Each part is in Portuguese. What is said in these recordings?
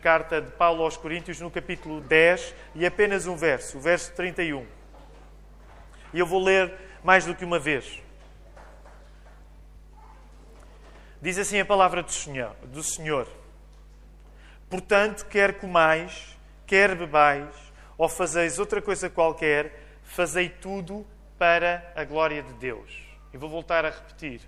carta de Paulo aos Coríntios, no capítulo 10, e apenas um verso, o verso 31. E eu vou ler mais do que uma vez. Diz assim a palavra do Senhor: do Senhor. Portanto, quer comais, quer bebais, ou fazeis outra coisa qualquer, fazei tudo para a glória de Deus. E vou voltar a repetir.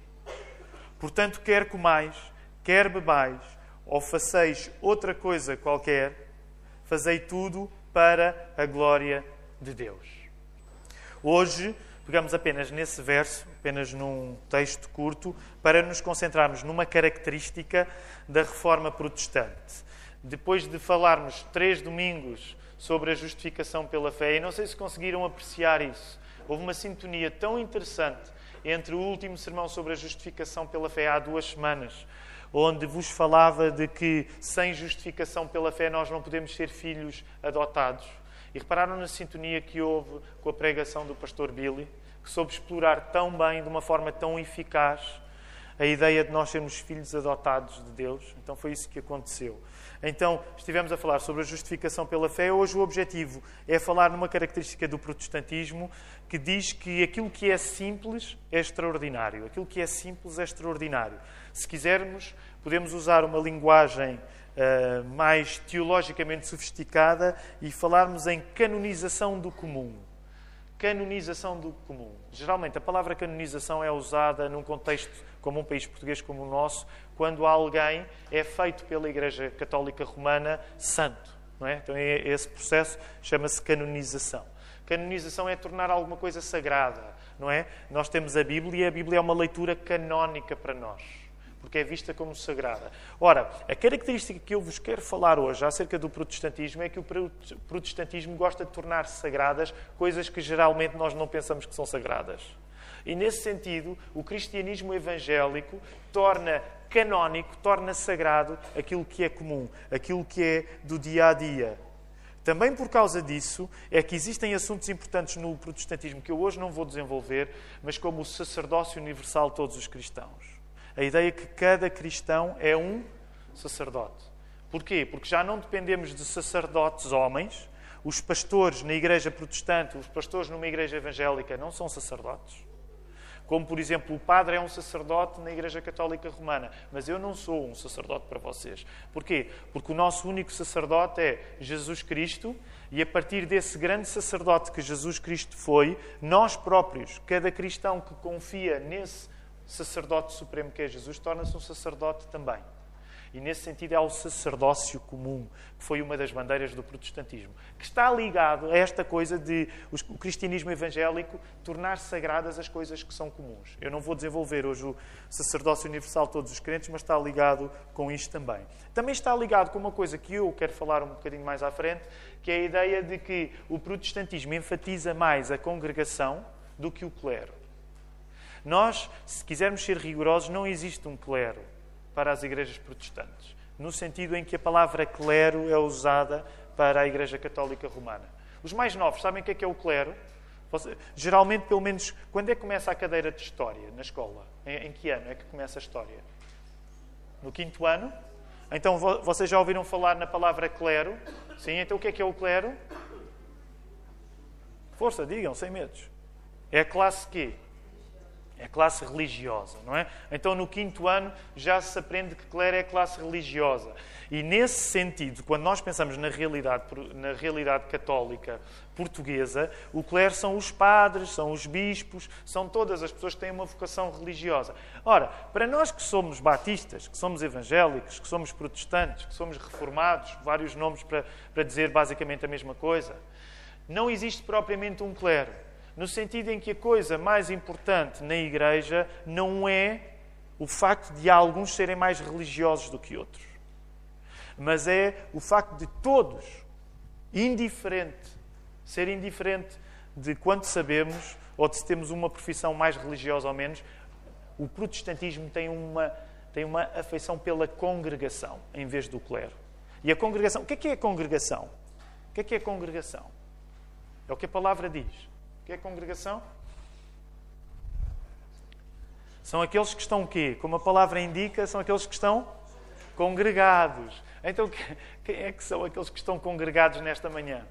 Portanto, quer comais, quer bebais, ou faceis outra coisa qualquer, fazei tudo para a glória de Deus. Hoje, pegamos apenas nesse verso, apenas num texto curto, para nos concentrarmos numa característica da reforma protestante. Depois de falarmos três domingos sobre a justificação pela fé, e não sei se conseguiram apreciar isso, houve uma sintonia tão interessante entre o último sermão sobre a justificação pela fé há duas semanas, onde vos falava de que sem justificação pela fé nós não podemos ser filhos adotados. E repararam na sintonia que houve com a pregação do pastor Billy, que soube explorar tão bem, de uma forma tão eficaz, a ideia de nós sermos filhos adotados de Deus. Então foi isso que aconteceu. Então, estivemos a falar sobre a justificação pela fé. Hoje o objetivo é falar numa característica do protestantismo que diz que aquilo que é simples é extraordinário. Aquilo que é simples é extraordinário. Se quisermos, podemos usar uma linguagem uh, mais teologicamente sofisticada e falarmos em canonização do comum canonização do comum. Geralmente, a palavra canonização é usada num contexto como um país português como o nosso, quando alguém é feito pela Igreja Católica Romana santo. Não é? Então, esse processo chama-se canonização. Canonização é tornar alguma coisa sagrada, não é? Nós temos a Bíblia e a Bíblia é uma leitura canónica para nós porque é vista como sagrada. Ora, a característica que eu vos quero falar hoje acerca do protestantismo é que o protestantismo gosta de tornar sagradas coisas que geralmente nós não pensamos que são sagradas. E nesse sentido, o cristianismo evangélico torna canónico, torna sagrado aquilo que é comum, aquilo que é do dia a dia. Também por causa disso é que existem assuntos importantes no protestantismo que eu hoje não vou desenvolver, mas como o sacerdócio universal de todos os cristãos. A ideia que cada cristão é um sacerdote. Porquê? Porque já não dependemos de sacerdotes homens. Os pastores na igreja protestante, os pastores numa igreja evangélica não são sacerdotes. Como, por exemplo, o padre é um sacerdote na Igreja Católica Romana, mas eu não sou um sacerdote para vocês. Porquê? Porque o nosso único sacerdote é Jesus Cristo, e a partir desse grande sacerdote que Jesus Cristo foi, nós próprios, cada cristão que confia nesse sacerdote supremo que é Jesus, torna-se um sacerdote também. E nesse sentido é o sacerdócio comum, que foi uma das bandeiras do protestantismo, que está ligado a esta coisa de o cristianismo evangélico tornar sagradas as coisas que são comuns. Eu não vou desenvolver hoje o sacerdócio universal de todos os crentes, mas está ligado com isto também. Também está ligado com uma coisa que eu quero falar um bocadinho mais à frente, que é a ideia de que o protestantismo enfatiza mais a congregação do que o clero. Nós, se quisermos ser rigorosos, não existe um clero para as igrejas protestantes, no sentido em que a palavra clero é usada para a Igreja Católica Romana. Os mais novos sabem o que é, que é o clero? Geralmente, pelo menos, quando é que começa a cadeira de História na escola? Em, em que ano é que começa a História? No quinto ano? Então, vocês já ouviram falar na palavra clero? Sim, então o que é que é o clero? Força, digam, sem medos. É a classe quê? É classe religiosa, não é? Então, no quinto ano, já se aprende que clero é classe religiosa. E, nesse sentido, quando nós pensamos na realidade, na realidade católica portuguesa, o clero são os padres, são os bispos, são todas as pessoas que têm uma vocação religiosa. Ora, para nós que somos batistas, que somos evangélicos, que somos protestantes, que somos reformados, vários nomes para, para dizer basicamente a mesma coisa, não existe propriamente um clero no sentido em que a coisa mais importante na igreja não é o facto de alguns serem mais religiosos do que outros, mas é o facto de todos, indiferente, ser indiferente de quanto sabemos ou de se temos uma profissão mais religiosa ou menos, o protestantismo tem uma, tem uma afeição pela congregação em vez do clero. E a congregação, o que é que é a congregação? O que é que é a congregação? É o que a palavra diz. O que é congregação? São aqueles que estão o quê? Como a palavra indica, são aqueles que estão congregados. Então, quem é que são aqueles que estão congregados nesta manhã?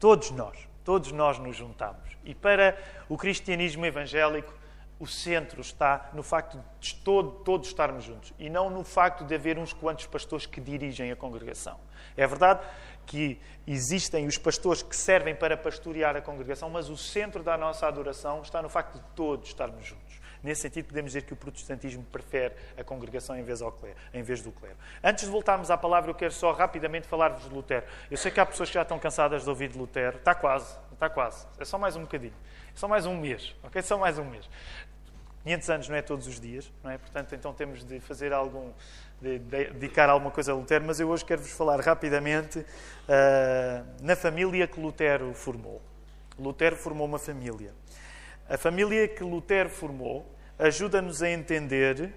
Todos nós. Todos nós nos juntamos. E para o cristianismo evangélico, o centro está no facto de todo, todos estarmos juntos e não no facto de haver uns quantos pastores que dirigem a congregação. É verdade que existem os pastores que servem para pastorear a congregação, mas o centro da nossa adoração está no facto de todos estarmos juntos. Nesse sentido, podemos dizer que o protestantismo prefere a congregação em vez, clero, em vez do clero. Antes de voltarmos à palavra, eu quero só rapidamente falar-vos de Lutero. Eu sei que há pessoas que já estão cansadas de ouvir de Lutero. Está quase, está quase. É só mais um bocadinho. É só mais um mês, ok? Só mais um mês. 500 anos não é todos os dias, não é? Portanto, então temos de fazer algum, de, de dedicar alguma coisa a Lutero, mas eu hoje quero-vos falar rapidamente uh, na família que Lutero formou. Lutero formou uma família. A família que Lutero formou ajuda-nos a entender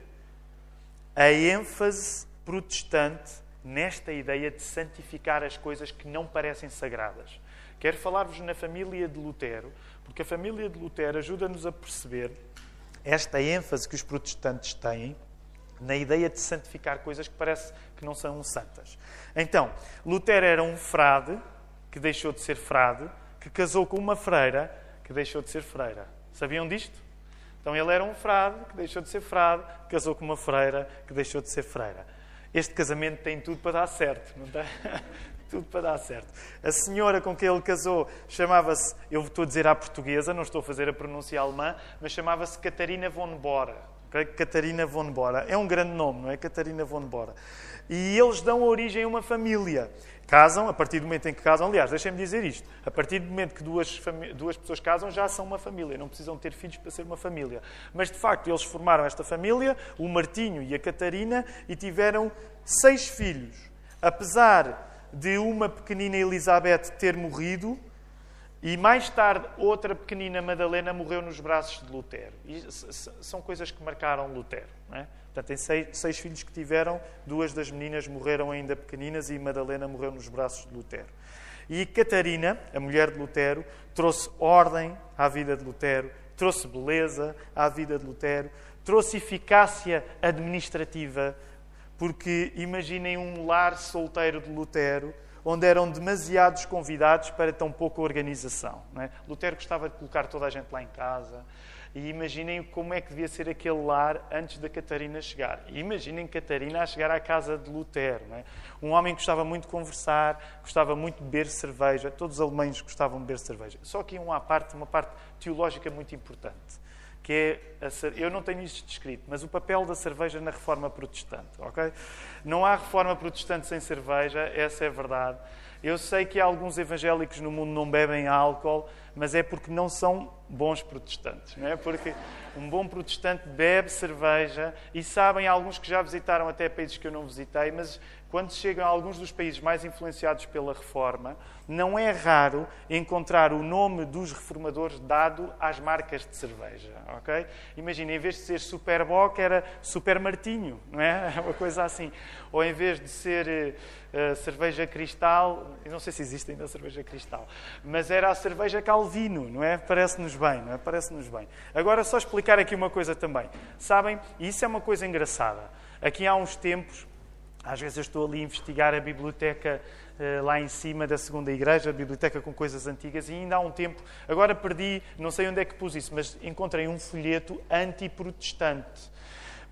a ênfase protestante nesta ideia de santificar as coisas que não parecem sagradas. Quero falar-vos na família de Lutero, porque a família de Lutero ajuda-nos a perceber esta ênfase que os protestantes têm na ideia de santificar coisas que parece que não são santas. Então, Lutero era um frade que deixou de ser frade, que casou com uma freira que deixou de ser freira. Sabiam disto? Então ele era um frade que deixou de ser frade, casou com uma freira que deixou de ser freira. Este casamento tem tudo para dar certo, não tem? tudo para dar certo. A senhora com quem ele casou chamava-se, eu estou a dizer à portuguesa, não estou a fazer a pronúncia alemã, mas chamava-se Catarina von Bora. Catarina von Bora. É um grande nome, não é? Catarina von Bora. E eles dão origem a uma família. Casam, a partir do momento em que casam, aliás, deixem-me dizer isto: a partir do momento que duas, duas pessoas casam, já são uma família, não precisam ter filhos para ser uma família. Mas de facto, eles formaram esta família, o Martinho e a Catarina, e tiveram seis filhos. Apesar de uma pequenina Elizabeth ter morrido, e mais tarde, outra pequenina Madalena morreu nos braços de Lutero. E são coisas que marcaram Lutero. Não é? Portanto, tem seis, seis, filhos que tiveram, duas das meninas morreram ainda pequeninas e Madalena morreu nos braços de Lutero. E Catarina, a mulher de Lutero, trouxe ordem à vida de Lutero, trouxe beleza à vida de Lutero, trouxe eficácia administrativa, porque imaginem um lar solteiro de Lutero onde eram demasiados convidados para tão pouca organização. É? Lutero gostava de colocar toda a gente lá em casa. E imaginem como é que devia ser aquele lar antes da Catarina chegar. E imaginem Catarina a chegar à casa de Lutero. É? Um homem que gostava muito de conversar, gostava muito de beber cerveja. Todos os alemães gostavam de beber cerveja. Só que uma parte, uma parte teológica muito importante que é a, eu não tenho isto descrito, mas o papel da cerveja na reforma protestante, ok? Não há reforma protestante sem cerveja, essa é verdade. Eu sei que alguns evangélicos no mundo não bebem álcool, mas é porque não são bons protestantes, não é? Porque um bom protestante bebe cerveja e sabem alguns que já visitaram até países que eu não visitei, mas quando chegam a alguns dos países mais influenciados pela reforma, não é raro encontrar o nome dos reformadores dado às marcas de cerveja, ok? Imagina, em vez de ser Super Bock, era Super Martinho, não é? Uma coisa assim. Ou em vez de ser uh, cerveja cristal, não sei se existe ainda cerveja cristal, mas era a cerveja Calvino, não é? Parece-nos bem, não é? Parece-nos bem. Agora, só explicar aqui uma coisa também. Sabem, e isso é uma coisa engraçada. Aqui há uns tempos, às vezes eu estou ali a investigar a biblioteca uh, lá em cima da segunda igreja, a biblioteca com coisas antigas, e ainda há um tempo, agora perdi, não sei onde é que pus isso, mas encontrei um folheto anti-protestante.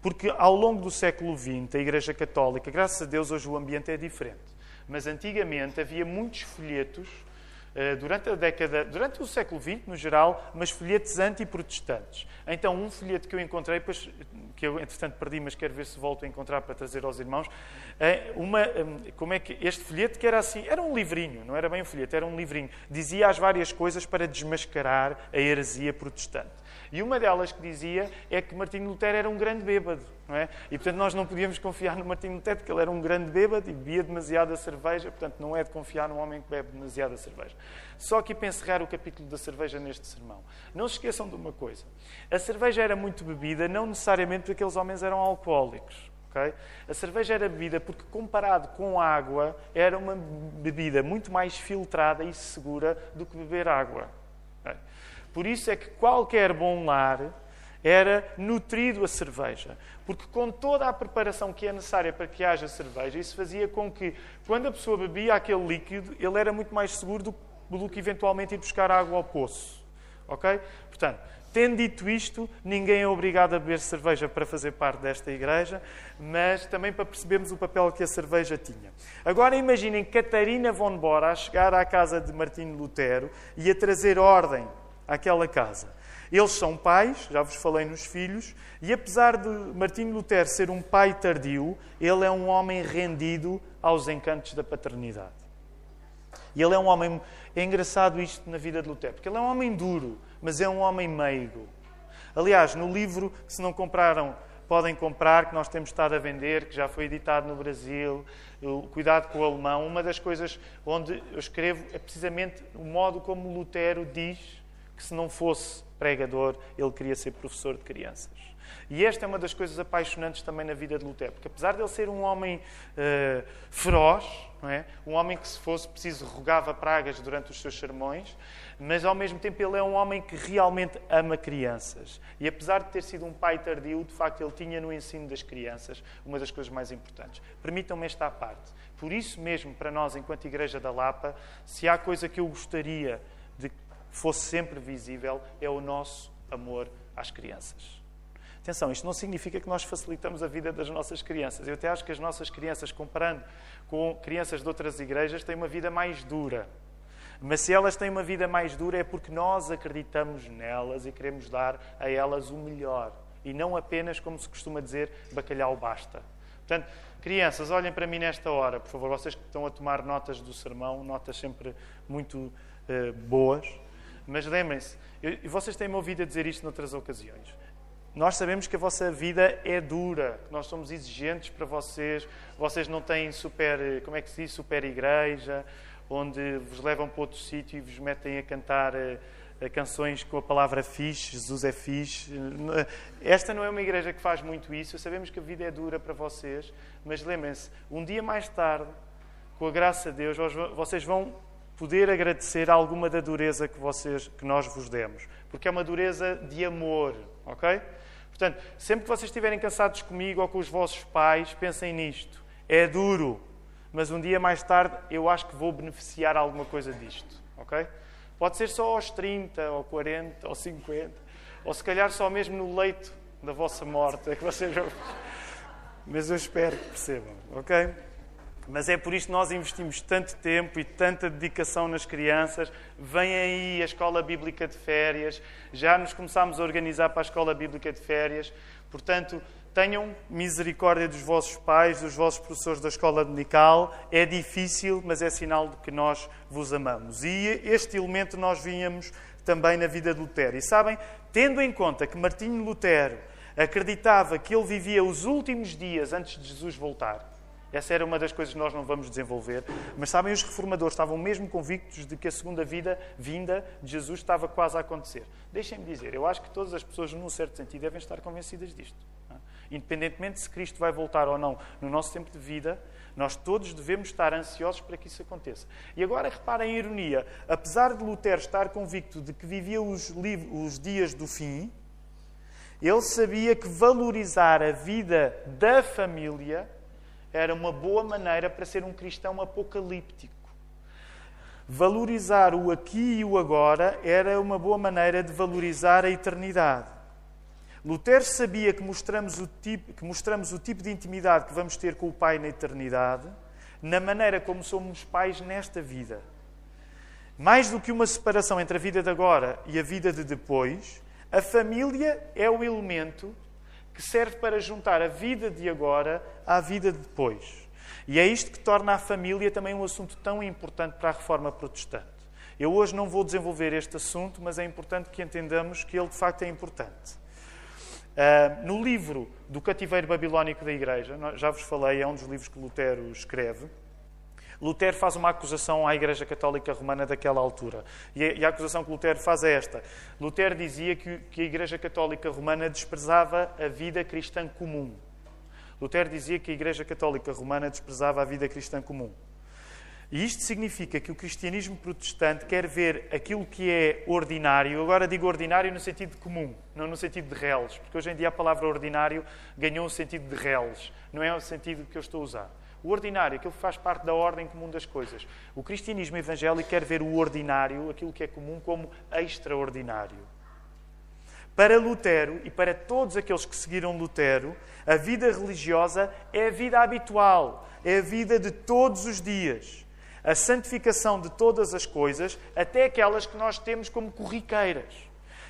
Porque ao longo do século XX, a Igreja Católica, graças a Deus, hoje o ambiente é diferente. Mas antigamente havia muitos folhetos eh, durante a década, durante o século XX, no geral, mas folhetos anti-protestantes. Então, um folheto que eu encontrei, pois, que eu entretanto perdi, mas quero ver se volto a encontrar para trazer aos irmãos, é uma, hum, como é que este folheto que era assim, era um livrinho, não era bem um folheto, era um livrinho, dizia as várias coisas para desmascarar a heresia protestante. E uma delas que dizia é que Martinho Lutero era um grande bêbado. É? E, portanto, nós não podíamos confiar no Martinho Lutero porque ele era um grande bêbado e bebia demasiada cerveja. Portanto, não é de confiar num homem que bebe demasiada cerveja. Só que para encerrar o capítulo da cerveja neste sermão, não se esqueçam de uma coisa. A cerveja era muito bebida, não necessariamente porque aqueles homens eram alcoólicos. Okay? A cerveja era bebida porque, comparado com a água, era uma bebida muito mais filtrada e segura do que beber água. Okay? Por isso é que qualquer bom lar era nutrido a cerveja. Porque com toda a preparação que é necessária para que haja cerveja, isso fazia com que, quando a pessoa bebia aquele líquido, ele era muito mais seguro do, do que eventualmente ir buscar água ao poço. Ok? Portanto, Tendo dito isto, ninguém é obrigado a beber cerveja para fazer parte desta igreja, mas também para percebermos o papel que a cerveja tinha. Agora imaginem Catarina von Bora a chegar à casa de Martinho Lutero e a trazer ordem àquela casa. Eles são pais, já vos falei nos filhos, e apesar de Martinho Lutero ser um pai tardio, ele é um homem rendido aos encantos da paternidade. E ele é um homem. É engraçado isto na vida de Lutero, porque ele é um homem duro mas é um homem meigo. Aliás, no livro, se não compraram, podem comprar, que nós temos estado a vender, que já foi editado no Brasil, Cuidado com o Alemão, uma das coisas onde eu escrevo é precisamente o modo como Lutero diz que se não fosse pregador, ele queria ser professor de crianças. E esta é uma das coisas apaixonantes também na vida de Lutero, porque apesar de ele ser um homem uh, feroz, é? um homem que se fosse preciso rogava pragas durante os seus sermões, mas ao mesmo tempo ele é um homem que realmente ama crianças. E apesar de ter sido um pai tardio, de facto ele tinha no ensino das crianças uma das coisas mais importantes. Permitam-me esta parte. Por isso mesmo, para nós, enquanto Igreja da Lapa, se há coisa que eu gostaria de fosse sempre visível, é o nosso amor às crianças. Atenção, isto não significa que nós facilitamos a vida das nossas crianças. Eu até acho que as nossas crianças, comparando com crianças de outras igrejas, têm uma vida mais dura. Mas se elas têm uma vida mais dura é porque nós acreditamos nelas e queremos dar a elas o melhor. E não apenas, como se costuma dizer, bacalhau basta. Portanto, crianças, olhem para mim nesta hora, por favor, vocês que estão a tomar notas do sermão, notas sempre muito uh, boas. Mas lembrem-se, e vocês têm-me ouvido a dizer isto noutras ocasiões. Nós sabemos que a vossa vida é dura, que nós somos exigentes para vocês, vocês não têm super, como é que se diz, super igreja, onde vos levam para outro sítio e vos metem a cantar uh, canções com a palavra fixe, Jesus é fixe. Esta não é uma igreja que faz muito isso, sabemos que a vida é dura para vocês, mas lembrem-se, um dia mais tarde, com a graça de Deus, vocês vão poder agradecer alguma da dureza que, vocês, que nós vos demos, porque é uma dureza de amor, ok? Portanto, sempre que vocês estiverem cansados comigo ou com os vossos pais, pensem nisto. É duro, mas um dia mais tarde eu acho que vou beneficiar alguma coisa disto, ok? Pode ser só aos 30, ou 40, ou 50, ou se calhar só mesmo no leito da vossa morte, é que vocês. Mas eu espero que percebam, ok? Mas é por isto que nós investimos tanto tempo e tanta dedicação nas crianças. Vem aí a escola bíblica de férias, já nos começámos a organizar para a escola bíblica de férias. Portanto, tenham misericórdia dos vossos pais, dos vossos professores da escola dominical. É difícil, mas é sinal de que nós vos amamos. E este elemento nós vínhamos também na vida de Lutero. E sabem, tendo em conta que Martinho Lutero acreditava que ele vivia os últimos dias antes de Jesus voltar, essa era uma das coisas que nós não vamos desenvolver. Mas sabem, os reformadores estavam mesmo convictos de que a segunda vida, vinda de Jesus, estava quase a acontecer. Deixem-me dizer, eu acho que todas as pessoas, num certo sentido, devem estar convencidas disto. Independentemente se Cristo vai voltar ou não no nosso tempo de vida, nós todos devemos estar ansiosos para que isso aconteça. E agora reparem a ironia. Apesar de Lutero estar convicto de que vivia os, os dias do fim, ele sabia que valorizar a vida da família era uma boa maneira para ser um cristão apocalíptico. Valorizar o aqui e o agora era uma boa maneira de valorizar a eternidade. Lutero sabia que mostramos, o tipo, que mostramos o tipo de intimidade que vamos ter com o Pai na eternidade, na maneira como somos pais nesta vida. Mais do que uma separação entre a vida de agora e a vida de depois, a família é o elemento que serve para juntar a vida de agora à vida de depois. E é isto que torna a família também um assunto tão importante para a reforma protestante. Eu hoje não vou desenvolver este assunto, mas é importante que entendamos que ele de facto é importante. Uh, no livro do Cativeiro Babilónico da Igreja, já vos falei, é um dos livros que Lutero escreve. Lutero faz uma acusação à Igreja Católica Romana daquela altura. E a, acusação que Lutero faz é esta. Lutero dizia que, que a Igreja Católica Romana desprezava a vida cristã comum. Lutero dizia que a Igreja Católica Romana desprezava a vida cristã comum. E isto significa que o cristianismo protestante quer ver aquilo que é ordinário, agora digo ordinário no sentido de comum, não no sentido de reles, porque hoje em dia a palavra ordinário ganhou um sentido de reles, não é o sentido que eu estou a usar. O ordinário, aquilo que faz parte da ordem comum das coisas. O cristianismo evangélico quer ver o ordinário, aquilo que é comum, como extraordinário. Para Lutero e para todos aqueles que seguiram Lutero, a vida religiosa é a vida habitual, é a vida de todos os dias a santificação de todas as coisas, até aquelas que nós temos como corriqueiras.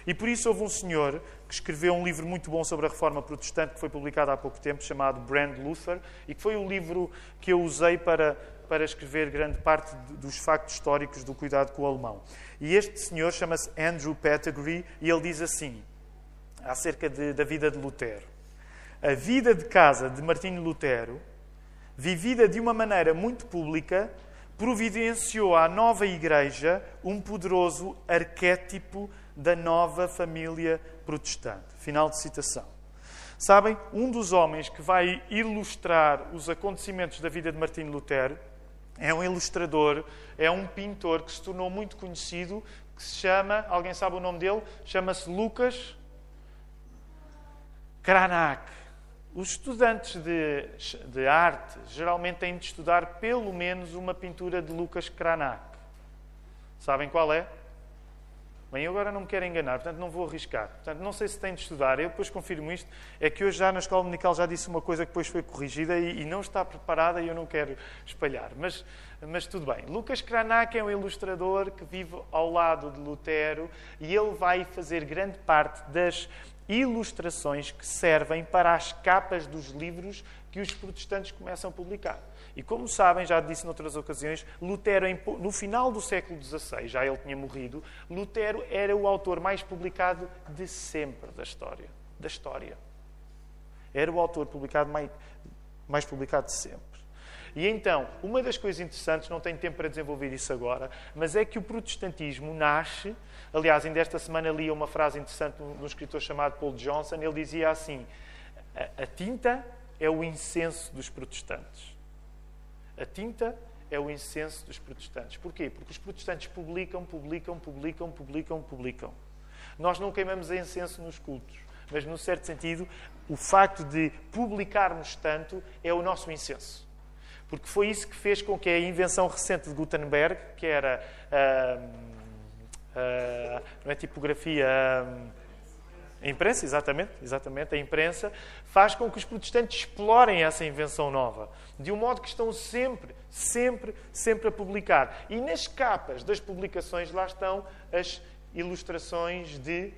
E por isso houve um senhor que escreveu um livro muito bom sobre a reforma protestante, que foi publicado há pouco tempo, chamado Brand Luther, e que foi o livro que eu usei para, para escrever grande parte dos factos históricos do cuidado com o alemão. E este senhor chama-se Andrew Pettigrew, e ele diz assim, acerca de, da vida de Lutero. A vida de casa de Martinho Lutero, vivida de uma maneira muito pública, providenciou à nova Igreja um poderoso arquétipo da nova família protestante. Final de citação. Sabem, um dos homens que vai ilustrar os acontecimentos da vida de Martinho Lutero é um ilustrador, é um pintor que se tornou muito conhecido, que se chama, alguém sabe o nome dele? Chama-se Lucas Cranach. Os estudantes de, de, arte geralmente têm de estudar pelo menos uma pintura de Lucas Cranach. Sabem qual é? Bem, eu agora não me quero enganar, portanto não vou arriscar. Portanto, não sei se têm de estudar, eu depois confirmo isto. É que hoje já na escola dominical já disse uma coisa que depois foi corrigida e, e não está preparada e eu não quero espalhar. Mas, mas tudo bem. Lucas Cranach é um ilustrador que vive ao lado de Lutero e ele vai fazer grande parte das ilustrações que servem para as capas dos livros que os protestantes começam a publicar. E como sabem, já disse noutras ocasiões, Lutero, no final do século XVI, já ele tinha morrido, Lutero era o autor mais publicado de sempre da história. Da história. Era o autor publicado mais, mais publicado de sempre. E então, uma das coisas interessantes, não tenho tempo para desenvolver isso agora, mas é que o protestantismo nasce. Aliás, ainda esta semana li uma frase interessante de um escritor chamado Paul Johnson. Ele dizia assim: a tinta é o incenso dos protestantes. A tinta é o incenso dos protestantes. Porquê? Porque os protestantes publicam, publicam, publicam, publicam, publicam. Nós não queimamos incenso nos cultos, mas, num certo sentido, o facto de publicarmos tanto é o nosso incenso. Porque foi isso que fez com que a invenção recente de Gutenberg, que era. Uh, uh, não é tipografia. Uh, a imprensa, exatamente, exatamente, a imprensa faz com que os protestantes explorem essa invenção nova, de um modo que estão sempre, sempre, sempre a publicar. E nas capas das publicações lá estão as ilustrações de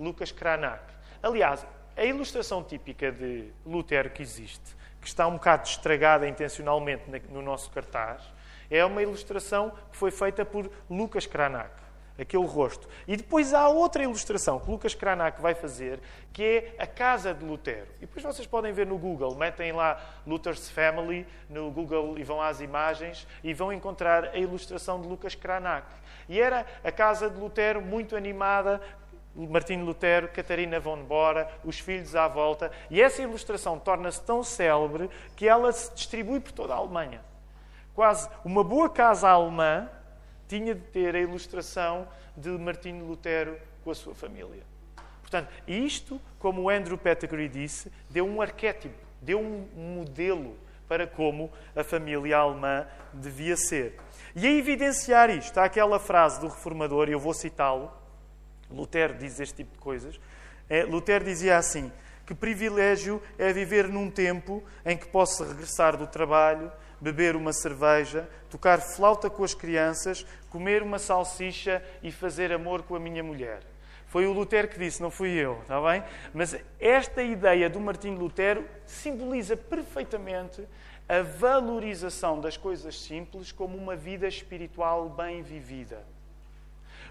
Lucas Cranach. Aliás, a ilustração típica de Lutero que existe que está um bocado estragada intencionalmente no nosso cartaz, é uma ilustração que foi feita por Lucas Cranach, aquele rosto. E depois há outra ilustração que Lucas Cranach vai fazer, que é a casa de Lutero. E depois vocês podem ver no Google, metem lá Luther's Family no Google e vão às imagens e vão encontrar a ilustração de Lucas Cranach. E era a casa de Lutero muito animada, Martinho Lutero, Catarina von Bora, os filhos à volta. E essa ilustração torna-se tão célebre que ela se distribui por toda a Alemanha. Quase uma boa casa alemã tinha de ter a ilustração de Martinho Lutero com a sua família. Portanto, isto, como o Andrew Pettigrew disse, deu um arquétipo, deu um modelo para como a família alemã devia ser. E a evidenciar isto, há aquela frase do reformador, e eu vou citá-lo, Lutero diz este tipo de coisas. É, Lutero dizia assim: que privilégio é viver num tempo em que posso regressar do trabalho, beber uma cerveja, tocar flauta com as crianças, comer uma salsicha e fazer amor com a minha mulher. Foi o Lutero que disse, não fui eu, está bem? Mas esta ideia do Martinho Lutero simboliza perfeitamente a valorização das coisas simples como uma vida espiritual bem vivida.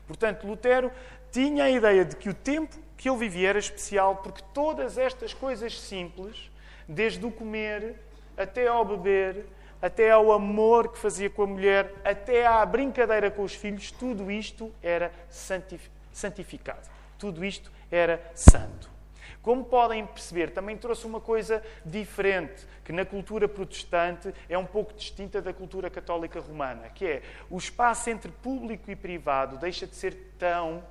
Portanto, Lutero tinha a ideia de que o tempo que ele vivia era especial porque todas estas coisas simples, desde o comer até ao beber, até ao amor que fazia com a mulher, até à brincadeira com os filhos, tudo isto era santificado. Tudo isto era santo. como podem perceber, também trouxe uma coisa diferente, que na cultura protestante é um pouco distinta da cultura católica romana, que é o espaço entre público e privado deixa de ser tão,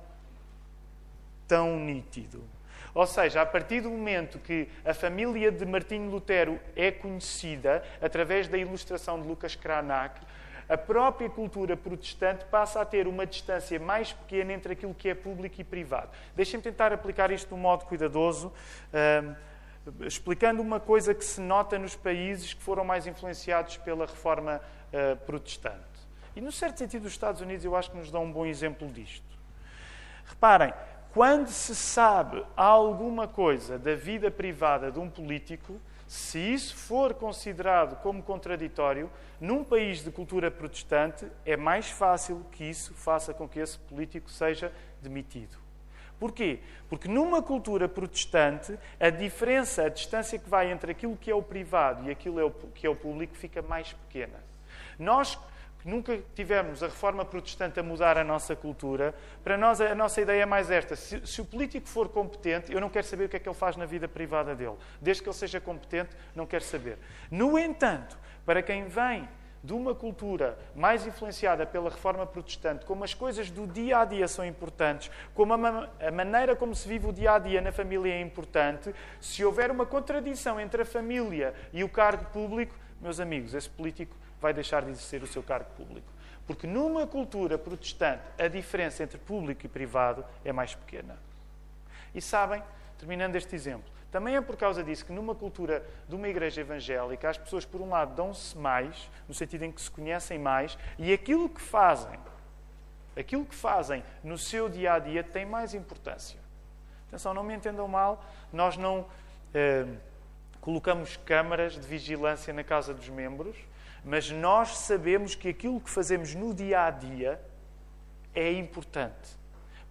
tão nítido. Ou seja, a partir do momento que a família de Martinho Lutero é conhecida através da ilustração de Lucas Cranach, a própria cultura protestante passa a ter uma distância mais pequena entre aquilo que é público e privado. Deixem-me tentar aplicar isto de um modo cuidadoso, uh, explicando uma coisa que se nota nos países que foram mais influenciados pela reforma uh, protestante. E, no certo sentido, os Estados Unidos eu acho que nos dão um bom exemplo disto. Reparem, quando se sabe alguma coisa da vida privada de um político, se isso for considerado como contraditório, num país de cultura protestante, é mais fácil que isso faça com que esse político seja demitido. Porquê? Porque numa cultura protestante, a diferença, a distância que vai entre aquilo que é o privado e aquilo que é o público fica mais pequena. Nós nunca tivemos a reforma protestante a mudar a nossa cultura, para nós a nossa ideia é mais esta. Se, se, o político for competente, eu não quero saber o que é que ele faz na vida privada dele. Desde que ele seja competente, não quero saber. No entanto, para quem vem de uma cultura mais influenciada pela reforma protestante, como as coisas do dia a dia são importantes, como a, a, maneira como se vive o dia a dia na família é importante, se houver uma contradição entre a família e o cargo público, meus amigos, esse político vai deixar de exercer o seu cargo público. Porque numa cultura protestante, a diferença entre público e privado é mais pequena. E sabem, terminando este exemplo, também é por causa disso que numa cultura de uma igreja evangélica, as pessoas, por um lado, dão-se mais, no sentido em que se conhecem mais, e aquilo que fazem, aquilo que fazem no seu dia a dia tem mais importância. Atenção, não me entendam mal, nós não eh, colocamos câmaras de vigilância na casa dos membros, mas nós sabemos que aquilo que fazemos no dia a dia é importante.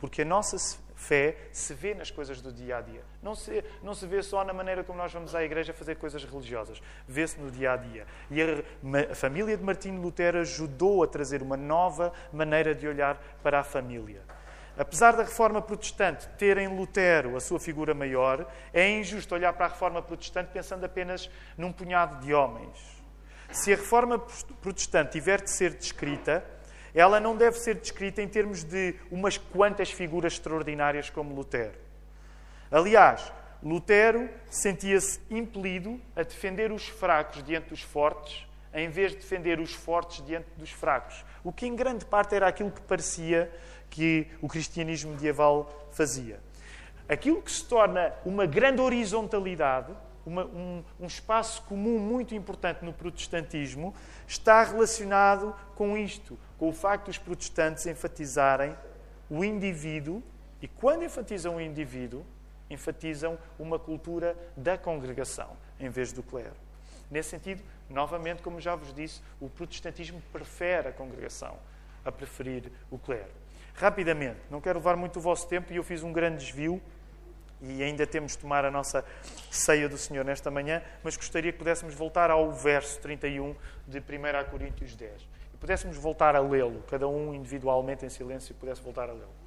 Porque a nossa fé se vê nas coisas do dia a dia. Não se, não se vê só na maneira como nós vamos à igreja fazer coisas religiosas. Vê-se no dia a dia. E a, a família de Martinho Lutero ajudou a trazer uma nova maneira de olhar para a família. Apesar da reforma protestante ter em Lutero a sua figura maior, é injusto olhar para a reforma protestante pensando apenas num punhado de homens se a reforma protestante tiver de ser descrita, ela não deve ser descrita em termos de umas quantas figuras extraordinárias como Lutero. Aliás, Lutero sentia-se impelido a defender os fracos diante dos fortes, em vez de defender os fortes diante dos fracos. O que em grande parte era aquilo que parecia que o cristianismo medieval fazia. Aquilo que se torna uma grande horizontalidade uma, um, um espaço comum muito importante no protestantismo está relacionado com isto, com o facto dos protestantes enfatizarem o indivíduo e, quando enfatizam o indivíduo, enfatizam uma cultura da congregação em vez do clero. Nesse sentido, novamente, como já vos disse, o protestantismo prefere a congregação a preferir o clero. Rapidamente, não quero levar muito o vosso tempo e eu fiz um grande desvio e ainda temos de tomar a nossa ceia do Senhor nesta manhã, mas gostaria que pudéssemos voltar ao verso 31 de 1 Coríntios 10 e pudéssemos voltar a lê-lo, cada um individualmente em silêncio, e pudesse voltar a lê-lo.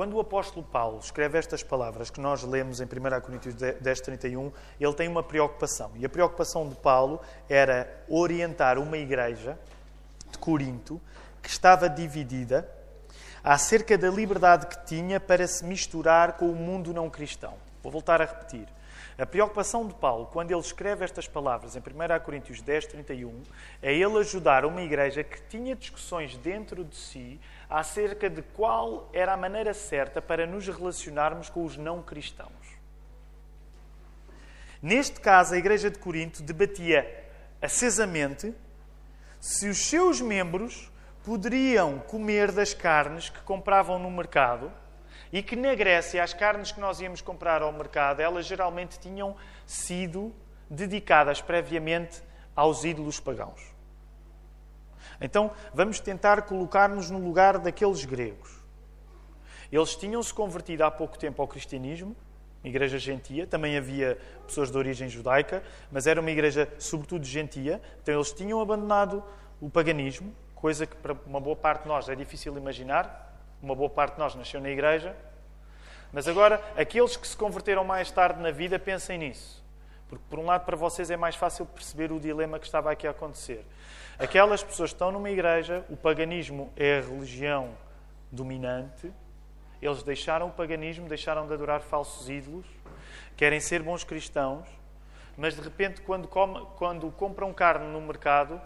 Quando o apóstolo Paulo escreve estas palavras que nós lemos em 1 Coríntios 10, 31, ele tem uma preocupação. E a preocupação de Paulo era orientar uma igreja de Corinto que estava dividida acerca da liberdade que tinha para se misturar com o mundo não cristão. Vou voltar a repetir. A preocupação de Paulo, quando ele escreve estas palavras em 1 Coríntios 10, 31, é ele ajudar uma igreja que tinha discussões dentro de si acerca de qual era a maneira certa para nos relacionarmos com os não cristãos. Neste caso, a Igreja de Corinto debatia acesamente se os seus membros poderiam comer das carnes que compravam no mercado e que na Grécia as carnes que nós íamos comprar ao mercado, elas geralmente tinham sido dedicadas previamente aos ídolos pagãos. Então, vamos tentar colocar-nos no lugar daqueles gregos. Eles tinham-se convertido há pouco tempo ao cristianismo, igreja gentia, também havia pessoas de origem judaica, mas era uma igreja sobretudo gentia, então eles tinham abandonado o paganismo, coisa que para uma boa parte de nós é difícil imaginar. Uma boa parte de nós nasceu na igreja. Mas agora, aqueles que se converteram mais tarde na vida, pensem nisso. Porque, por um lado, para vocês é mais fácil perceber o dilema que estava aqui a acontecer. Aquelas pessoas que estão numa igreja, o paganismo é a religião dominante, eles deixaram o paganismo, deixaram de adorar falsos ídolos, querem ser bons cristãos, mas de repente, quando, come, quando compram carne no mercado,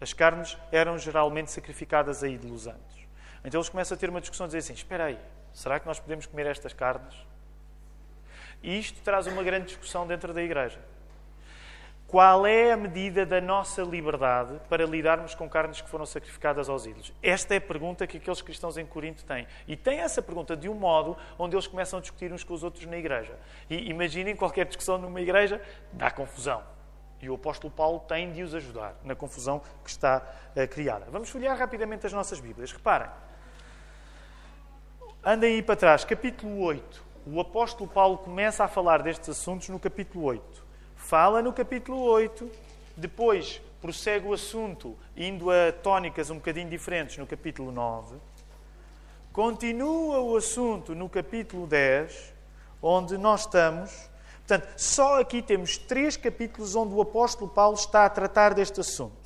as carnes eram geralmente sacrificadas a ídolos antes. Então eles começam a ter uma discussão a dizer assim: espera aí, será que nós podemos comer estas carnes? E isto traz uma grande discussão dentro da igreja. Qual é a medida da nossa liberdade para lidarmos com carnes que foram sacrificadas aos ídolos? Esta é a pergunta que aqueles cristãos em Corinto têm. E têm essa pergunta de um modo onde eles começam a discutir uns com os outros na igreja. E imaginem qualquer discussão numa igreja, dá confusão. E o apóstolo Paulo tem de os ajudar na confusão que está uh, criada. Vamos folhear rapidamente as nossas Bíblias. Reparem. Andem aí para trás, capítulo 8. O apóstolo Paulo começa a falar destes assuntos no capítulo 8 fala no capítulo 8, depois prossegue o assunto, indo a tónicas um bocadinho diferentes no capítulo 9, continua o assunto no capítulo 10, onde nós estamos. Portanto, só aqui temos três capítulos onde o apóstolo Paulo está a tratar deste assunto.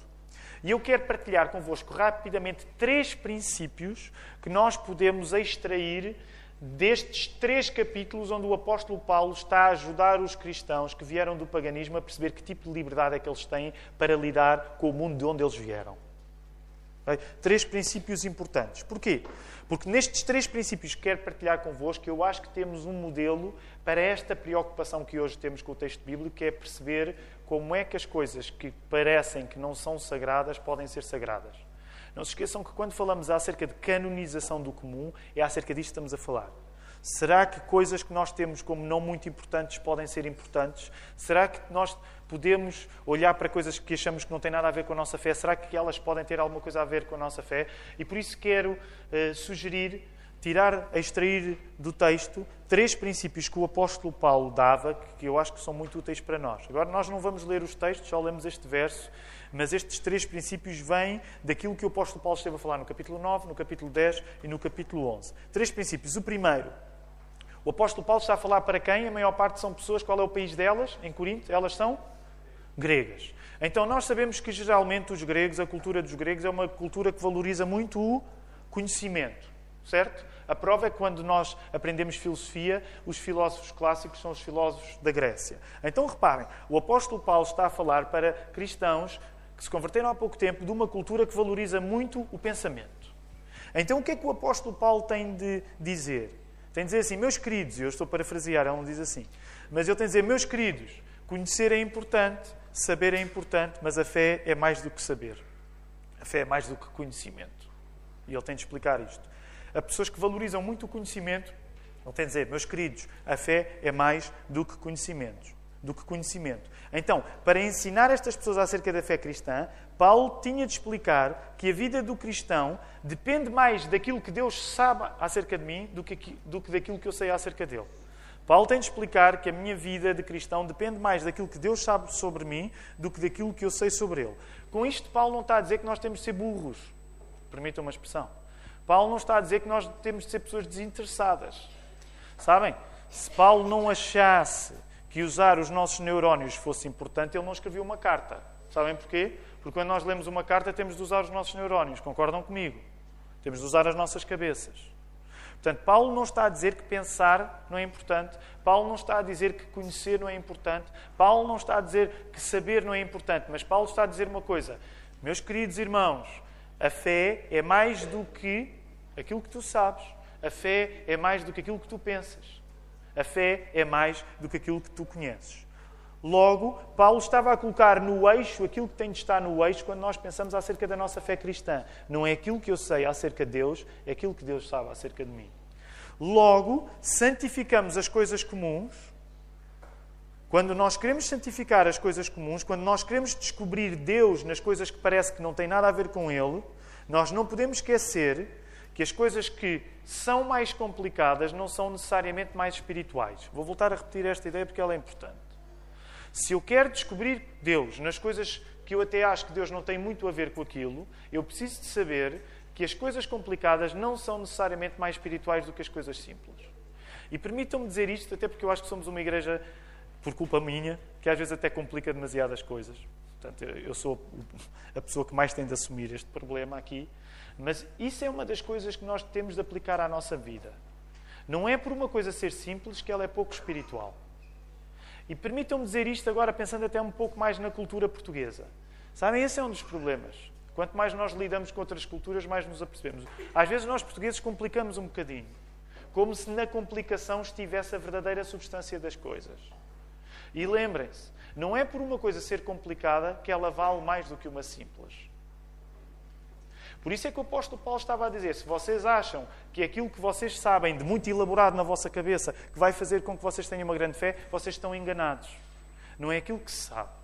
E eu quero partilhar convosco rapidamente três princípios que nós podemos extrair destes três capítulos onde o apóstolo Paulo está a ajudar os cristãos que vieram do paganismo a perceber que tipo de liberdade é que eles têm para lidar com o mundo de onde eles vieram. Três princípios importantes. Porquê? Porque nestes três princípios que quero partilhar convosco, eu acho que temos um modelo para esta preocupação que hoje temos com o texto bíblico, que é perceber como é que as coisas que parecem que não são sagradas podem ser sagradas. Não se esqueçam que quando falamos acerca de canonização do comum, é acerca disto que estamos a falar. Será que coisas que nós temos como não muito importantes podem ser importantes? Será que nós podemos olhar para coisas que achamos que não têm nada a ver com a nossa fé? Será que elas podem ter alguma coisa a ver com a nossa fé? E por isso quero uh, sugerir, tirar, extrair do texto três princípios que o apóstolo Paulo dava, que eu acho que são muito úteis para nós. Agora, nós não vamos ler os textos, só lemos este verso mas estes três princípios vêm daquilo que o apóstolo Paulo esteve a falar no capítulo 9, no capítulo 10 e no capítulo 11. Três princípios. O primeiro, o apóstolo Paulo está a falar para quem? A maior parte são pessoas, qual é o país delas, em Corinto? Elas são gregas. Então nós sabemos que geralmente os gregos, a cultura dos gregos, é uma cultura que valoriza muito o conhecimento, certo? A prova é que quando nós aprendemos filosofia, os filósofos clássicos são os filósofos da Grécia. Então reparem, o apóstolo Paulo está a falar para cristãos que se converteram há pouco tempo de uma cultura que valoriza muito o pensamento. Então o que é que o apóstolo Paulo tem de dizer? Tem de dizer assim, meus queridos, eu estou a parafrasear, ele não diz assim, mas ele tem de dizer, meus queridos, conhecer é importante, saber é importante, mas a fé é mais do que saber. A fé é mais do que conhecimento. E ele tem de explicar isto. A pessoas que valorizam muito o conhecimento, ele tem de dizer, meus queridos, a fé é mais do que conhecimentos do que conhecimento. Então, para ensinar estas pessoas acerca da fé cristã, Paulo tinha de explicar que a vida do cristão depende mais daquilo que Deus sabe acerca de mim do que, do que daquilo que eu sei acerca dele. Paulo tem de explicar que a minha vida de cristão depende mais daquilo que Deus sabe sobre mim do que daquilo que eu sei sobre ele. Com isto, Paulo não está a dizer que nós temos de ser burros. Permitam uma expressão. Paulo não está a dizer que nós temos de ser pessoas desinteressadas. Sabem? Se Paulo não achasse que usar os nossos neurónios fosse importante, ele não escreveu uma carta. Sabem porquê? Porque quando nós lemos uma carta, temos de usar os nossos neurónios. Concordam comigo? Temos de usar as nossas cabeças. Portanto, Paulo não está a dizer que pensar não é importante. Paulo não está a dizer que conhecer não é importante. Paulo não está a dizer que saber não é importante. Mas Paulo está a dizer uma coisa. Meus queridos irmãos, a fé é mais do que aquilo que tu sabes. A fé é mais do que aquilo que tu pensas. A fé é mais do que aquilo que tu conheces. Logo, Paulo estava a colocar no eixo aquilo que tem de estar no eixo quando nós pensamos acerca da nossa fé cristã. Não é aquilo que eu sei acerca de Deus, é aquilo que Deus sabe acerca de mim. Logo, santificamos as coisas comuns. Quando nós queremos santificar as coisas comuns, quando nós queremos descobrir Deus nas coisas que parece que não têm nada a ver com Ele, nós não podemos esquecer que as coisas que são mais complicadas não são necessariamente mais espirituais. Vou voltar a repetir esta ideia porque ela é importante. Se eu quero descobrir Deus nas coisas que que eu até acho que Deus não tem muito a ver com aquilo, eu preciso de saber que as coisas complicadas não são necessariamente mais espirituais do que as coisas simples. E permitam-me dizer isto, até porque eu acho que somos uma igreja, por culpa minha, que às vezes até complica demasiadas coisas. Portanto, eu sou a pessoa que mais tem de assumir este problema aqui. Mas isso é uma das coisas que nós temos de aplicar à nossa vida. Não é por uma coisa ser simples que ela é pouco espiritual. E permitam-me dizer isto agora pensando até um pouco mais na cultura portuguesa. Sabem, esse é um dos problemas. Quanto mais nós lidamos com outras culturas, mais nos apercebemos. Às vezes nós portugueses complicamos um bocadinho. Como se na complicação estivesse a verdadeira substância das coisas. E lembrem-se, não é por uma coisa ser complicada que ela vale mais do que uma simples. Por isso é que o apóstolo Paulo estava a dizer: se vocês acham que aquilo que vocês sabem de muito elaborado na vossa cabeça que vai fazer com que vocês tenham uma grande fé, vocês estão enganados. Não é aquilo que se sabe.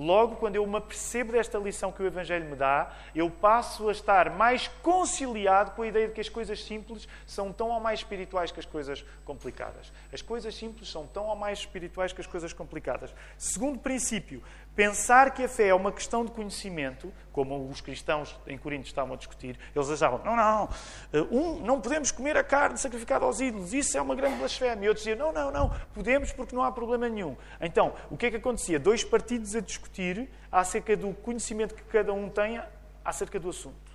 Logo, quando eu me apercebo desta lição que o Evangelho me dá, eu passo a estar mais conciliado com a ideia de que as coisas simples são tão ou mais espirituais que as coisas complicadas. As coisas simples são tão ou mais espirituais que as coisas complicadas. Segundo princípio, Pensar que a fé é uma questão de conhecimento, como os cristãos em Corinto estavam a discutir, eles achavam, não, não, eh, um, não podemos comer a carne sacrificada aos ídolos, isso é uma grande blasfémia. E outros diziam, não, não, não, podemos porque não há problema nenhum. Então, o que é que acontecia? Dois partidos a discutir acerca do conhecimento que cada um tenha acerca do assunto.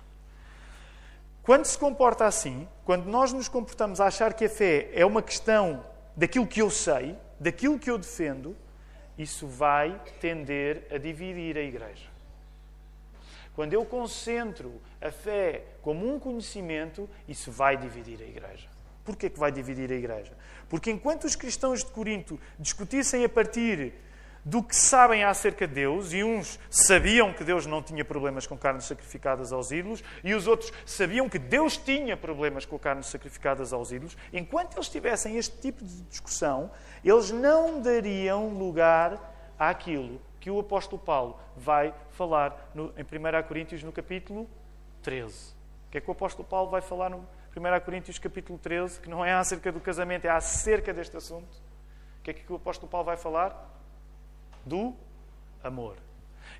Quando se comporta assim, quando nós nos comportamos a achar que a fé é uma questão daquilo que eu sei, daquilo que eu defendo, isso vai tender a dividir a igreja. Quando eu concentro a fé como um conhecimento, isso vai dividir a igreja. Porquê que vai dividir a igreja? Porque enquanto os cristãos de Corinto discutissem a partir do que sabem acerca de Deus, e uns sabiam que Deus não tinha problemas com carnes sacrificadas aos ídolos, e os outros sabiam que Deus tinha problemas com carnes sacrificadas aos ídolos, enquanto eles tivessem este tipo de discussão, eles não dariam lugar àquilo que o apóstolo Paulo vai falar no, em 1 Coríntios no capítulo 13. O que é que o apóstolo Paulo vai falar no 1 Coríntios capítulo 13, que não é acerca do casamento, é acerca deste assunto? O que é que o apóstolo Paulo vai falar? Do amor.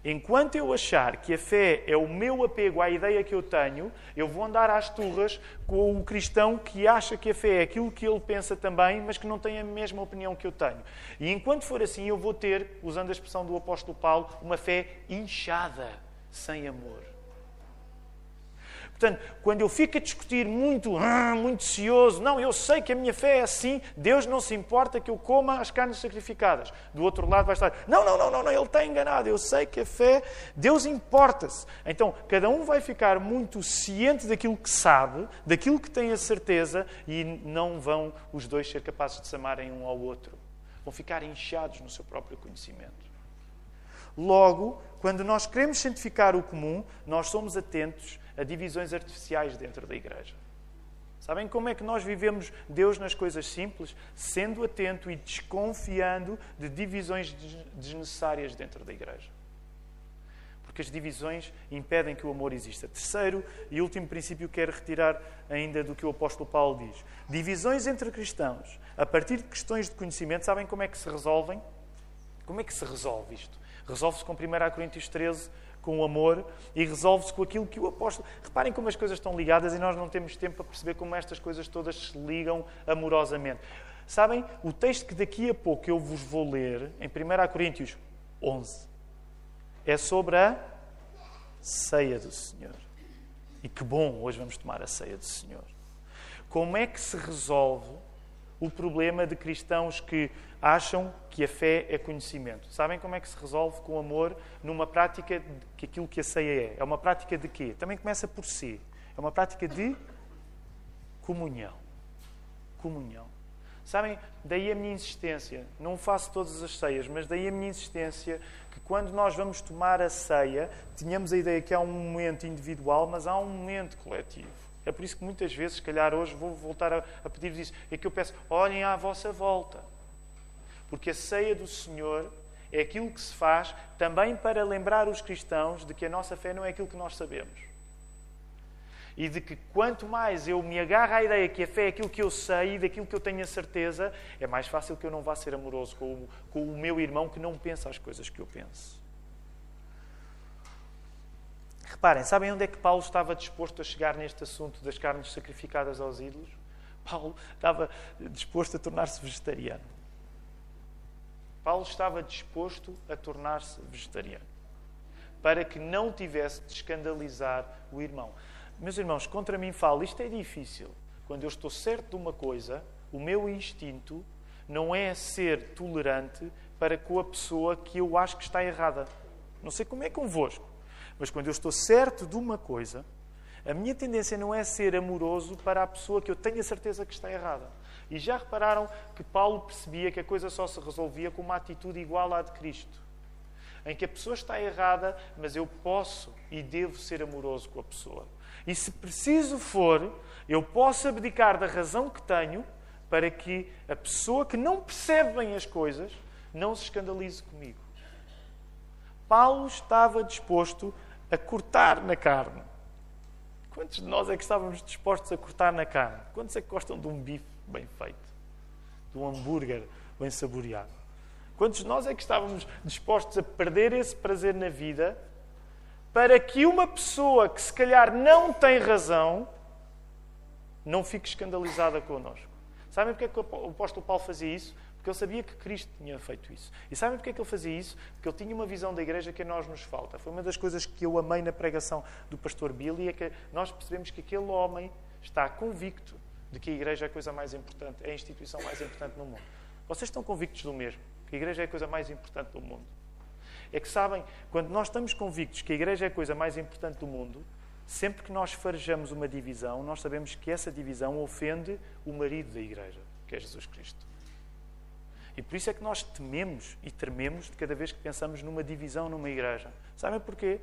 Enquanto eu achar que a fé é o meu apego à ideia que eu tenho, eu vou andar às turras com o cristão que acha que a fé é aquilo que ele pensa também, mas que não tem a mesma opinião que eu tenho. E enquanto for assim, eu vou ter, usando a expressão do apóstolo Paulo, uma fé inchada, sem amor. Portanto, quando eu fico a discutir muito, ah, muito cioso, não, eu sei que a minha fé é assim, Deus não se importa que eu coma as carnes sacrificadas. Do outro lado vai estar, não, não, não, não, não ele está enganado, eu sei que a fé, Deus importa-se. Então, cada um vai ficar muito ciente daquilo que sabe, daquilo que tem a certeza, e não vão os dois ser capazes de se amarem um ao outro. Vão ficar inchados no seu próprio conhecimento. Logo, quando nós queremos santificar o comum, nós somos atentos a divisões artificiais dentro da igreja. Sabem como é que nós vivemos Deus nas coisas simples? Sendo atento e desconfiando de divisões desnecessárias dentro da igreja. Porque as divisões impedem que o amor exista. Terceiro e último princípio que quero retirar ainda do que o apóstolo Paulo diz. Divisões entre cristãos, a partir de questões de conhecimento, sabem como é que se resolvem? Como é que se resolve isto? Resolve-se com 1 Coríntios 13, com o amor e resolve-se com aquilo que o apóstolo. Reparem como as coisas estão ligadas e nós não temos tempo para perceber como estas coisas todas se ligam amorosamente. Sabem, o texto que daqui a pouco eu vos vou ler, em 1 Coríntios 11, é sobre a ceia do Senhor. E que bom, hoje vamos tomar a ceia do Senhor. Como é que se resolve o problema de cristãos que acham que a fé é conhecimento. Sabem como é que se resolve com amor numa prática que aquilo que a ceia é? É uma prática de quê? Também começa por si. É uma prática de comunhão. Comunhão. Sabem, daí a minha insistência, não faço todas as ceias, mas daí a minha insistência que quando nós vamos tomar a ceia, tenhamos a ideia que há um momento individual, mas há um momento coletivo. É por isso que muitas vezes, se calhar hoje, vou voltar a, a pedir isso. É que eu peço, olhem à vossa volta. Porque a ceia do Senhor é aquilo que se faz também para lembrar os cristãos de que a nossa fé não é aquilo que nós sabemos. E de que quanto mais eu me agarro à ideia que a fé é aquilo que eu sei e daquilo que eu tenho a certeza, é mais fácil que eu não vá ser amoroso com o, com o meu irmão que não pensa as coisas que eu penso. Reparem, sabem onde é que Paulo estava disposto a chegar neste assunto das carnes sacrificadas aos ídolos? Paulo estava disposto a tornar-se vegetariano. Paulo estava disposto a tornar-se vegetariano para que não tivesse de escandalizar o irmão. Meus irmãos, contra mim falo, isto é difícil. Quando eu estou certo de uma coisa, o meu instinto não é ser tolerante para com a pessoa que eu acho que está errada. Não sei como é convosco, mas quando eu estou certo de uma coisa, a minha tendência não é ser amoroso para a pessoa que eu tenho a certeza que está errada. E já repararam que Paulo percebia que a coisa só se resolvia com uma atitude igual à de Cristo. Em que a pessoa está errada, mas eu posso e devo ser amoroso com a pessoa. E se preciso for, eu posso abdicar da razão que tenho para que a pessoa que não percebe bem as coisas não se escandalize comigo. Paulo estava disposto a cortar na carne Quantos de nós é que estávamos dispostos a cortar na carne? Quantos é que gostam de um bife bem feito? De um hambúrguer bem saboreado? Quantos de nós é que estávamos dispostos a perder esse prazer na vida para que uma pessoa que se calhar não tem razão não fique escandalizada connosco? Sabem porque é que o apóstolo Paulo fazia isso? Porque ele sabia que Cristo tinha feito isso. E sabem porque é que ele fazia isso? Porque ele tinha uma visão da igreja que a nós nos falta. Foi uma das coisas que eu amei na pregação do pastor Billy, é que nós percebemos que aquele homem está convicto de que a igreja é a coisa mais importante, é a instituição mais importante no mundo. Vocês estão convictos do mesmo? Que a igreja é a coisa mais importante do mundo? É que sabem, quando nós estamos convictos que a igreja é a coisa mais importante do mundo, sempre que nós farejamos uma divisão, nós sabemos que essa divisão ofende o marido da igreja, que é Jesus Cristo. E por isso é que nós tememos e trememos de cada vez que pensamos numa divisão numa igreja. Sabem porquê?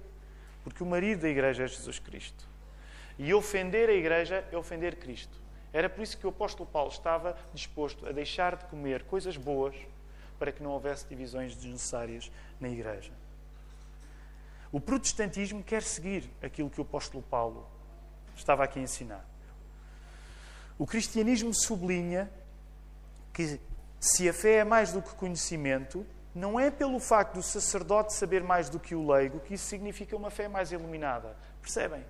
Porque o marido da igreja é Jesus Cristo. E ofender a igreja é ofender Cristo. Era por isso que o apóstolo Paulo estava disposto a deixar de comer coisas boas para que não houvesse divisões desnecessárias na igreja. O protestantismo quer seguir aquilo que o apóstolo Paulo estava aqui a ensinar. O cristianismo sublinha que se a fé é mais do que conhecimento, não é pelo facto do sacerdote saber mais do que o leigo que isso significa uma fé mais iluminada. Percebem?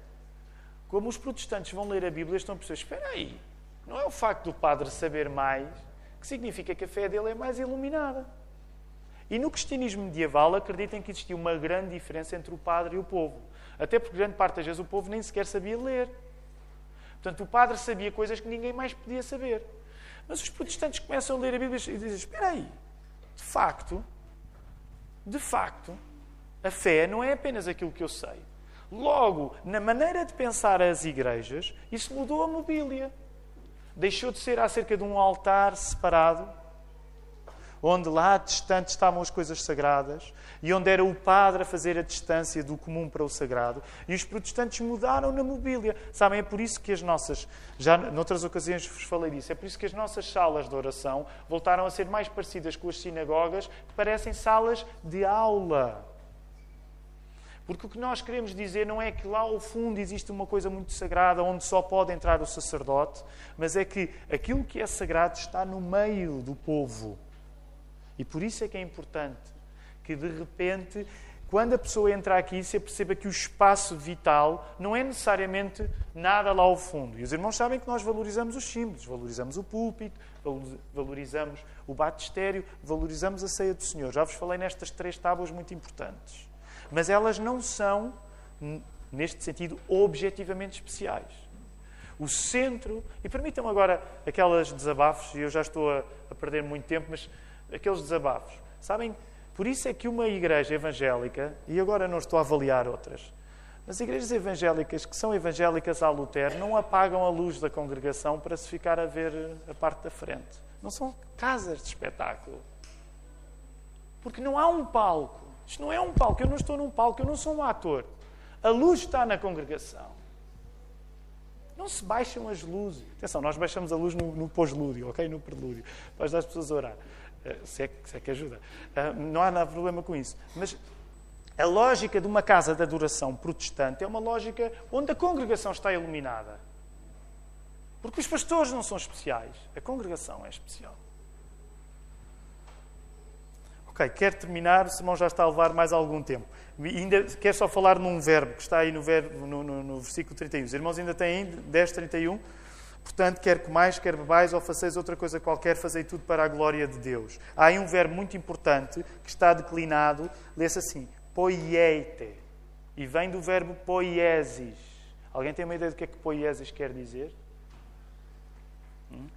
Como os protestantes vão ler a Bíblia, estão a pensar: espera aí, não é o facto do padre saber mais que significa que a fé dele é mais iluminada. E no cristianismo medieval acreditem que existia uma grande diferença entre o padre e o povo. Até porque grande parte das vezes o povo nem sequer sabia ler. Portanto, o padre sabia coisas que ninguém mais podia saber. Mas os protestantes começam a ler a Bíblia e dizem: Espera aí, de facto, de facto, a fé não é apenas aquilo que eu sei. Logo, na maneira de pensar as igrejas, isso mudou a mobília. Deixou de ser acerca de um altar separado onde lá distante estavam as coisas sagradas e onde era o padre a fazer a distância do comum para o sagrado. E os protestantes mudaram na mobília. Sabem, é por isso que as nossas, já noutras ocasiões vos falei disso, é por isso que as nossas salas de oração voltaram a ser mais parecidas com as sinagogas, que parecem salas de aula. Porque o que nós queremos dizer não é que lá ao fundo existe uma coisa muito sagrada onde só pode entrar o sacerdote, mas é que aquilo que é sagrado está no meio do povo. E por isso é que é importante que, de repente, quando a pessoa entra aqui, se perceba que o espaço vital não é necessariamente nada lá ao fundo. E os irmãos sabem que nós valorizamos os símbolos, valorizamos o púlpito, valorizamos o batistério, valorizamos a ceia do Senhor. Já vos falei nestas três tábuas muito importantes. Mas elas não são, neste sentido, objetivamente especiais. O centro, e permitam agora aquelas desabafos, e eu já estou a, a perder muito tempo, mas aqueles desabafos. Sabem, por isso é que uma igreja evangélica, e agora não estou a avaliar outras, mas igrejas evangélicas que são evangélicas à Lutero não apagam a luz da congregação para se ficar a ver a parte da frente. Não são casas de espetáculo. Porque não há um palco. Isto não é um palco. Eu não estou num palco, eu não sou um ator. A luz está na congregação. Não se baixam as luzes. Atenção, nós baixamos a luz no, no pós-lúdio, ok? No prelúdio, para ajudar as pessoas a orar. Eh, se é, se é que ajuda. Eh, não há nada problema com isso. Mas a lógica de uma casa de adoração protestante é uma lógica onde a congregação está iluminada. Porque os pastores não são especiais, a congregação é especial. Ok, quero terminar, o sermão já está a levar mais algum tempo. Ainda quero só falar num verbo que está aí no, verbo, no, no, no versículo 31. Os irmãos ainda têm 10, 31. Portanto, quer comais, quer bebais ou faceis outra coisa qualquer, fazei tudo para a glória de Deus. Há aí um verbo muito importante que está declinado, lê-se assim, poieite. E vem do verbo poiesis. Alguém tem uma ideia do que é que poiesis quer dizer? Hum?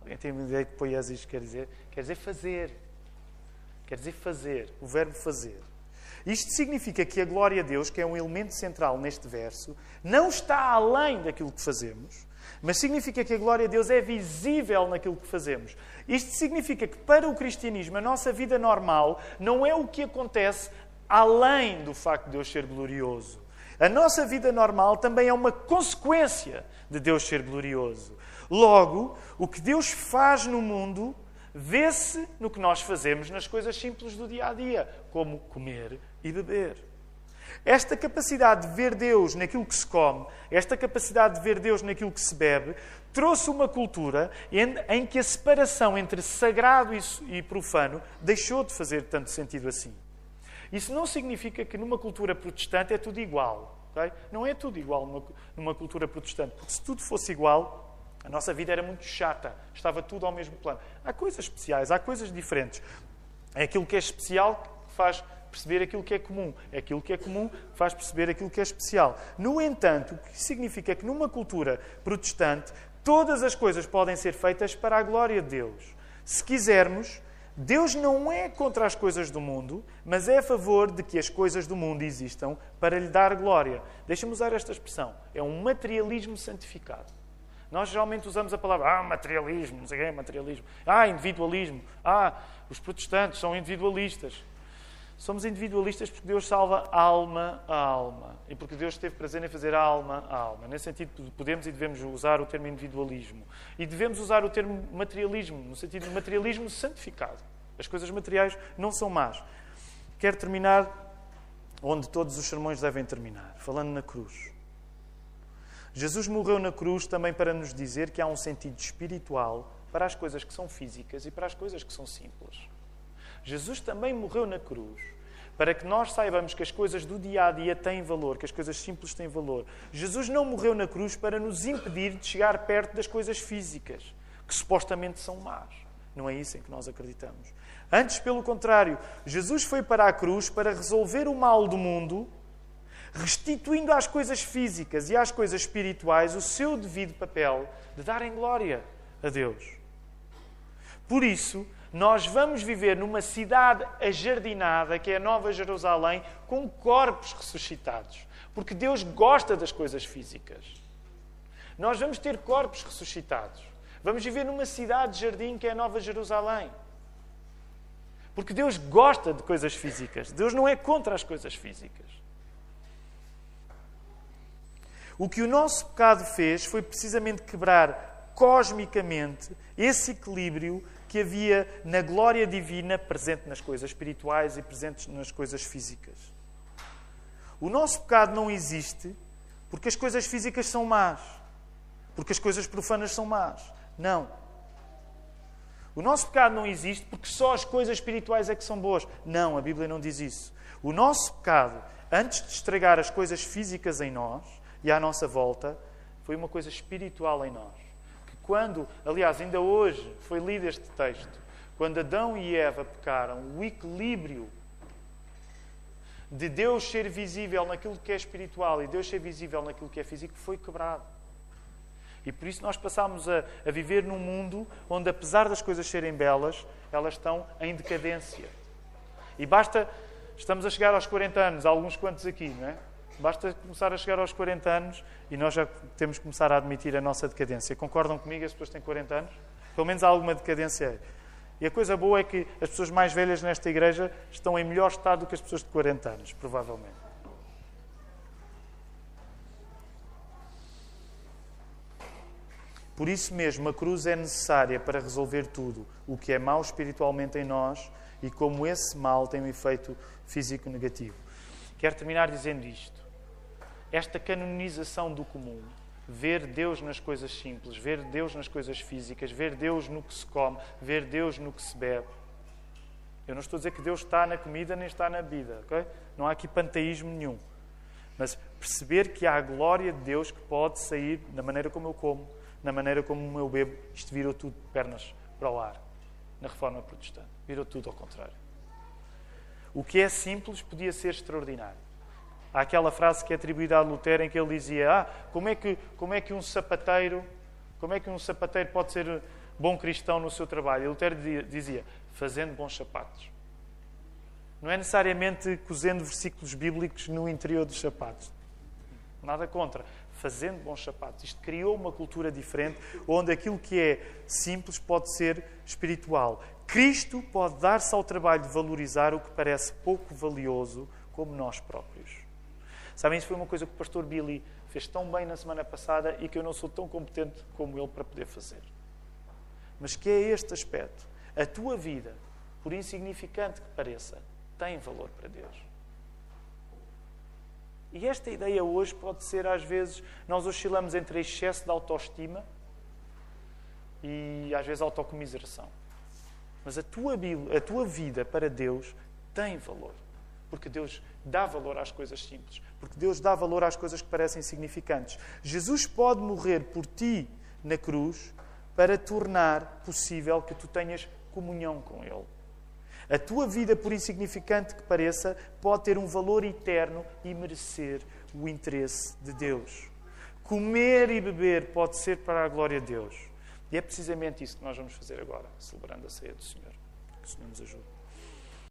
Alguém tem uma ideia do que poiesis quer dizer? Quer dizer fazer. Quer dizer fazer. O verbo fazer. Isto significa que a glória a Deus, que é um elemento central neste verso, não está além daquilo que fazemos, mas significa que a glória a Deus é visível naquilo que fazemos. Isto significa que para o cristianismo a nossa vida normal não é o que acontece além do facto de Deus ser glorioso. A nossa vida normal também é uma consequência de Deus ser glorioso. Logo, o que Deus faz no mundo vê-se no que nós fazemos nas coisas simples do dia a dia, como comer e beber. Esta capacidade de ver Deus naquilo que se come, esta capacidade de ver Deus naquilo que se bebe, trouxe uma cultura em, que a separação entre sagrado e profano deixou de fazer tanto sentido assim. Isso não significa que numa cultura protestante é tudo igual. Okay? Não é tudo igual numa, numa cultura protestante, porque se tudo fosse igual, a nossa vida era muito chata, estava tudo ao mesmo plano. Há coisas especiais, há coisas diferentes. É aquilo que é especial que faz perceber aquilo que é comum. É aquilo que é comum faz perceber aquilo que é especial. No entanto, o que significa que numa cultura protestante, todas as coisas podem ser feitas para a glória de Deus. Se quisermos, Deus não é contra as coisas do mundo, mas é a favor de que as coisas do mundo existam para lhe dar glória. Deixa-me usar esta expressão. É um materialismo santificado. Nós geralmente usamos a palavra ah, materialismo, não sei o que é materialismo. Ah, individualismo. Ah, os protestantes são individualistas. Somos individualistas porque Deus salva alma a alma. E porque Deus teve prazer em fazer alma a alma. Nesse sentido, podemos e devemos usar o termo individualismo. E devemos usar o termo materialismo, no sentido de materialismo santificado. As coisas materiais não são más. Quero terminar onde todos os sermões devem terminar, falando na cruz. Jesus morreu na cruz também para nos dizer que há um sentido espiritual para as coisas que são físicas e para as coisas que são simples. Jesus também morreu na cruz para que nós saibamos que as coisas do dia a dia têm valor, que as coisas simples têm valor. Jesus não morreu na cruz para nos impedir de chegar perto das coisas físicas, que supostamente são más. Não é isso em que nós acreditamos. Antes, pelo contrário, Jesus foi para a cruz para resolver o mal do mundo, restituindo às coisas físicas e às coisas espirituais o seu devido papel de darem glória a Deus. Por isso, nós vamos viver numa cidade ajardinada, que é a Nova Jerusalém, com corpos ressuscitados. Porque Deus gosta das coisas físicas. Nós vamos ter corpos ressuscitados. Vamos viver numa cidade de jardim que é a Nova Jerusalém. Porque Deus gosta de coisas físicas. Deus não é contra as coisas físicas. O que o nosso pecado fez foi precisamente quebrar cosmicamente esse equilíbrio que havia na glória divina presente nas coisas espirituais e presentes nas coisas físicas. O nosso pecado não existe porque as coisas físicas são más, porque as coisas profanas são más. Não. O nosso pecado não existe porque só as coisas espirituais é que são boas. Não, a Bíblia não diz isso. O nosso pecado, antes de estragar as coisas físicas em nós e à nossa volta, foi uma coisa espiritual em nós quando, aliás, ainda hoje foi lido este texto, quando Adão e Eva pecaram, o equilíbrio de Deus ser visível naquilo que é espiritual e Deus ser visível naquilo que é físico foi quebrado. E por isso nós passamos a, a viver num mundo onde, apesar das coisas serem belas, elas estão em decadência. E basta, estamos a chegar aos 40 anos, alguns quantos aqui, não é? Basta começar a chegar aos 40 anos e nós já temos que começar a admitir a nossa decadência. Concordam comigo? As pessoas têm 40 anos? Pelo menos há alguma decadência. E a coisa boa é que as pessoas mais velhas nesta igreja estão em melhor estado do que as pessoas de 40 anos, provavelmente. Por isso mesmo, a cruz é necessária para resolver tudo, o que é mau espiritualmente em nós e como esse mal tem um efeito físico negativo. Quero terminar dizendo isto esta canonização do comum, ver Deus nas coisas simples, ver Deus nas coisas físicas, ver Deus no que se come, ver Deus no que se bebe, Eu não estou a dizer que Deus está na comida nem está na bebida, ok? Não há aqui panteísmo nenhum. Mas perceber que há a glória de Deus que pode sair na maneira como eu como, na maneira como eu bebo. Isto virou tudo de pernas para o ar na reforma protestante. Virou tudo ao contrário. O que é simples podia ser extraordinário. Há aquela frase que é atribuída a Lutero em que ele dizia: Ah, como é que, como é que um sapateiro, como é que um sapateiro pode ser bom cristão no seu trabalho? E Lutero dizia: fazendo bons sapatos. Não é necessariamente cozendo versículos bíblicos no interior dos sapatos. Nada contra. Fazendo bons sapatos. Isto criou uma cultura diferente, onde aquilo que é simples pode ser espiritual. Cristo pode dar-se ao trabalho de valorizar o que parece pouco valioso, como nós próprios. Sabem, isso foi uma coisa que o pastor Billy fez tão bem na semana passada e que eu não sou tão competente como ele para poder fazer. Mas que é este aspecto. A tua vida, por insignificante que pareça, tem valor para Deus. E esta ideia hoje pode ser, às vezes, nós oscilamos entre excesso de autoestima e, às vezes, autocomiseração. Mas a tua, a tua vida para Deus tem valor. Porque Deus dá valor às coisas simples. Porque Deus dá valor às coisas que parecem insignificantes. Jesus pode morrer por ti na cruz para tornar possível que tu tenhas comunhão com Ele. A tua vida, por insignificante que pareça, pode ter um valor eterno e merecer o interesse de Deus. Comer e beber pode ser para a glória de Deus. E é precisamente isso que nós vamos fazer agora, celebrando a ceia do Senhor. Que o Senhor nos ajude.